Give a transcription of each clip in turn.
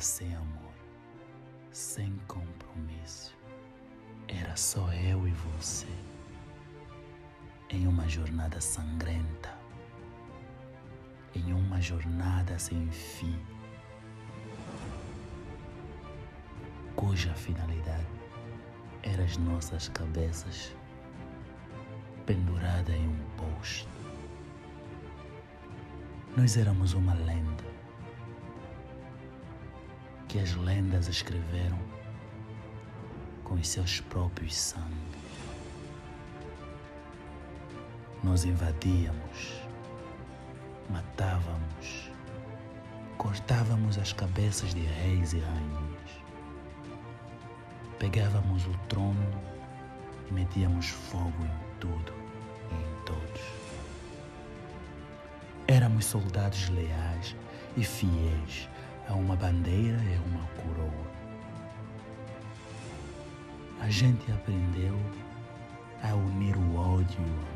sem amor, sem compromisso. Era só eu e você em uma jornada sangrenta, em uma jornada sem fim, cuja finalidade era as nossas cabeças penduradas em um posto. Nós éramos uma lenda que as lendas escreveram com os seus próprios sangue. Nós invadíamos, matávamos, cortávamos as cabeças de reis e rainhas, pegávamos o trono e metíamos fogo em tudo e em todos. Éramos soldados leais e fiéis a uma bandeira e uma coroa. A gente aprendeu a unir o ódio e o amor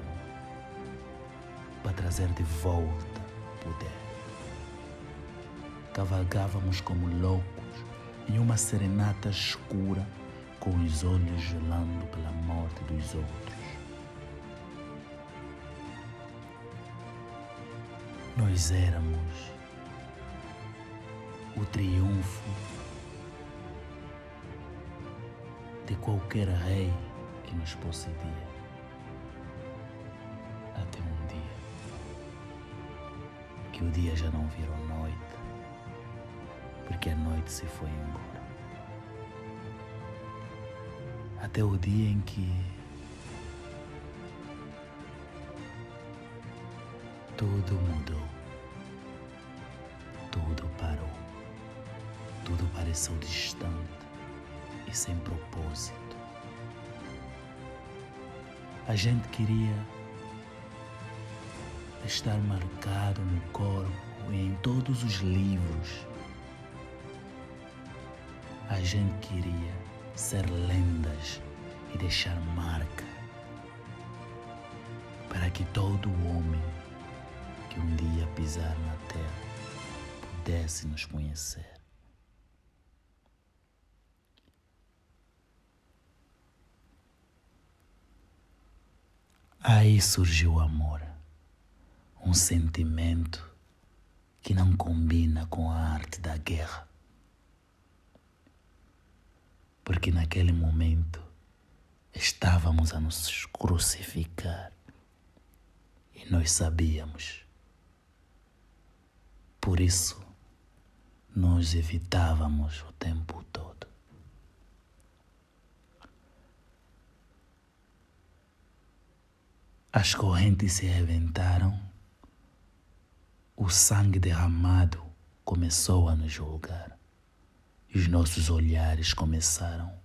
para trazer de volta o poder. Cavalgávamos como loucos em uma serenata escura com os olhos gelando pela morte dos outros. Nós éramos o triunfo de qualquer rei que nos possedia. Até um dia que o dia já não virou noite, porque a noite se foi embora. Até o dia em que tudo mudou, tudo parou, tudo pareceu distante e sem propósito. A gente queria estar marcado no corpo e em todos os livros. A gente queria ser lendas e deixar marca para que todo homem que um dia pisar na terra pudesse nos conhecer. Aí surgiu o amor, um sentimento que não combina com a arte da guerra. Porque naquele momento estávamos a nos crucificar e nós sabíamos. Por isso, nós evitávamos o tempo todo. As correntes se reventaram, o sangue derramado começou a nos julgar. E os nossos olhares começaram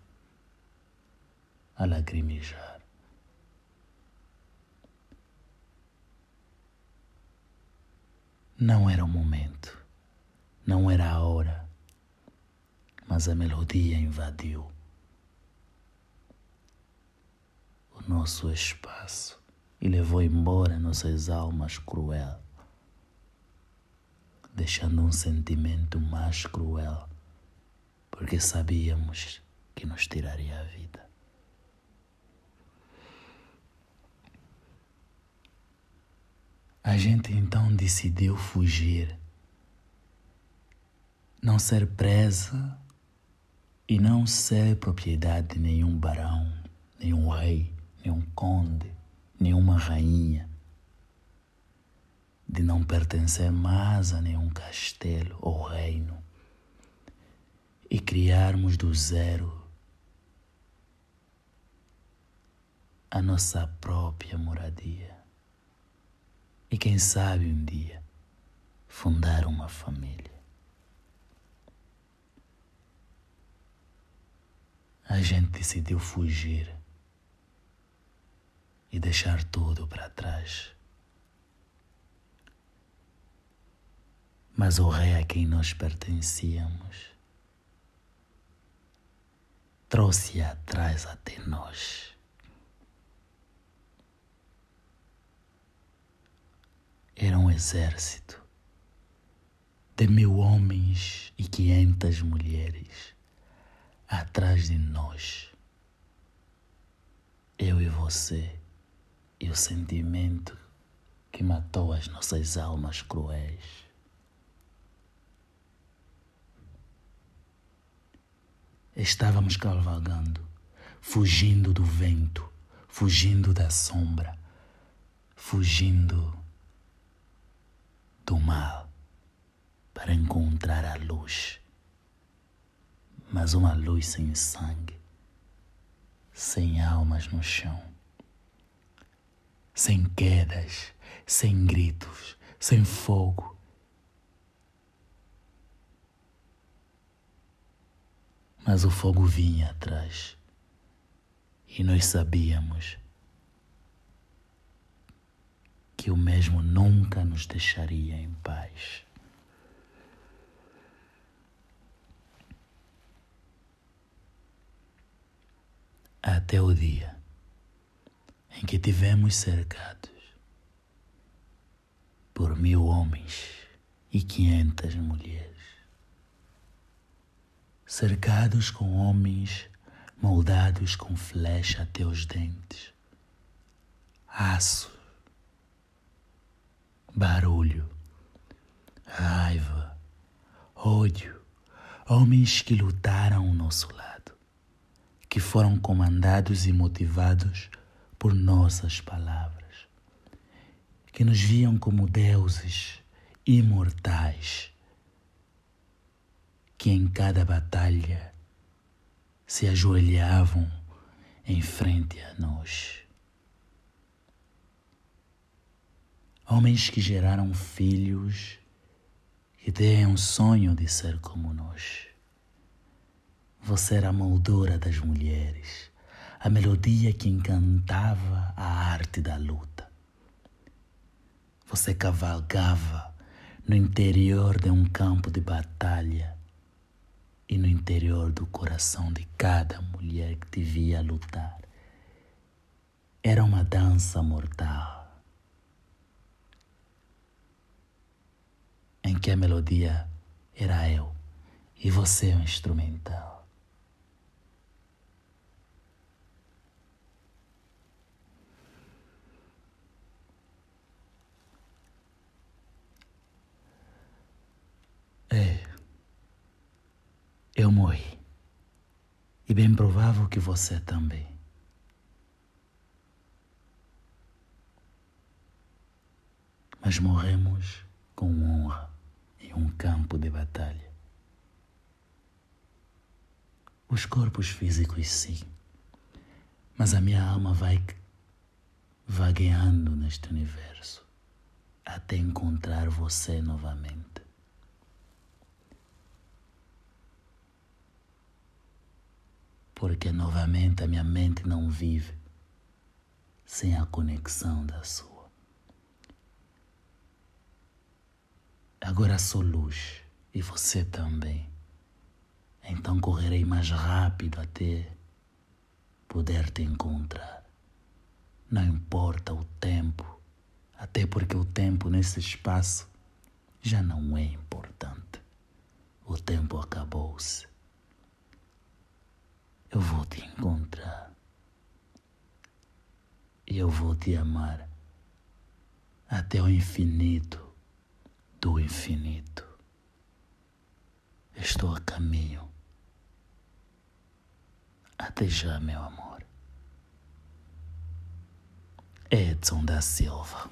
a lacrimejar. Não era o momento, não era a hora, mas a melodia invadiu o nosso espaço e levou embora nossas almas cruel, deixando um sentimento mais cruel, porque sabíamos que nos tiraria a vida. A gente então decidiu fugir, não ser presa e não ser propriedade de nenhum barão, nenhum rei, nenhum conde, nenhuma rainha, de não pertencer mais a nenhum castelo ou reino e criarmos do zero a nossa própria moradia. E quem sabe um dia fundar uma família. A gente decidiu fugir e deixar tudo para trás. Mas o rei a quem nós pertencíamos trouxe atrás até nós. Era um exército de mil homens e quinhentas mulheres atrás de nós. Eu e você, e o sentimento que matou as nossas almas cruéis. Estávamos cavalgando, fugindo do vento, fugindo da sombra, fugindo do mal para encontrar a luz. Mas uma luz sem sangue, sem almas no chão, sem quedas, sem gritos, sem fogo. Mas o fogo vinha atrás e nós sabíamos que o mesmo nunca nos deixaria em paz. Até o dia em que tivemos cercados por mil homens e quinhentas mulheres, cercados com homens moldados com flecha até os dentes, aço, barulho, raiva, ódio, homens que lutaram ao nosso lado, que foram comandados e motivados por nossas palavras, que nos viam como deuses imortais, que em cada batalha se ajoelhavam em frente a nós. Homens que geraram filhos que têm um sonho de ser como nós. Você era a moldura das mulheres, a melodia que encantava a arte da luta. Você cavalgava no interior de um campo de batalha e no interior do coração de cada mulher que te via lutar. Era uma dança mortal em que a melodia era eu e você o instrumental. Eu morri. E bem provável que você também. Mas morremos com honra em um campo de batalha. Os corpos físicos, sim, mas a minha alma vai vagueando neste universo até encontrar você novamente. Porque novamente a minha mente não vive sem a conexão da sua. Agora sou luz e você também. Então correrei mais rápido até poder te encontrar. Não importa o tempo, até porque o tempo nesse espaço já não é importante. O tempo acabou-se. Eu vou te encontrar. E eu vou te amar até o infinito do infinito. Estou a caminho. Até já, meu amor. Edson da Silva.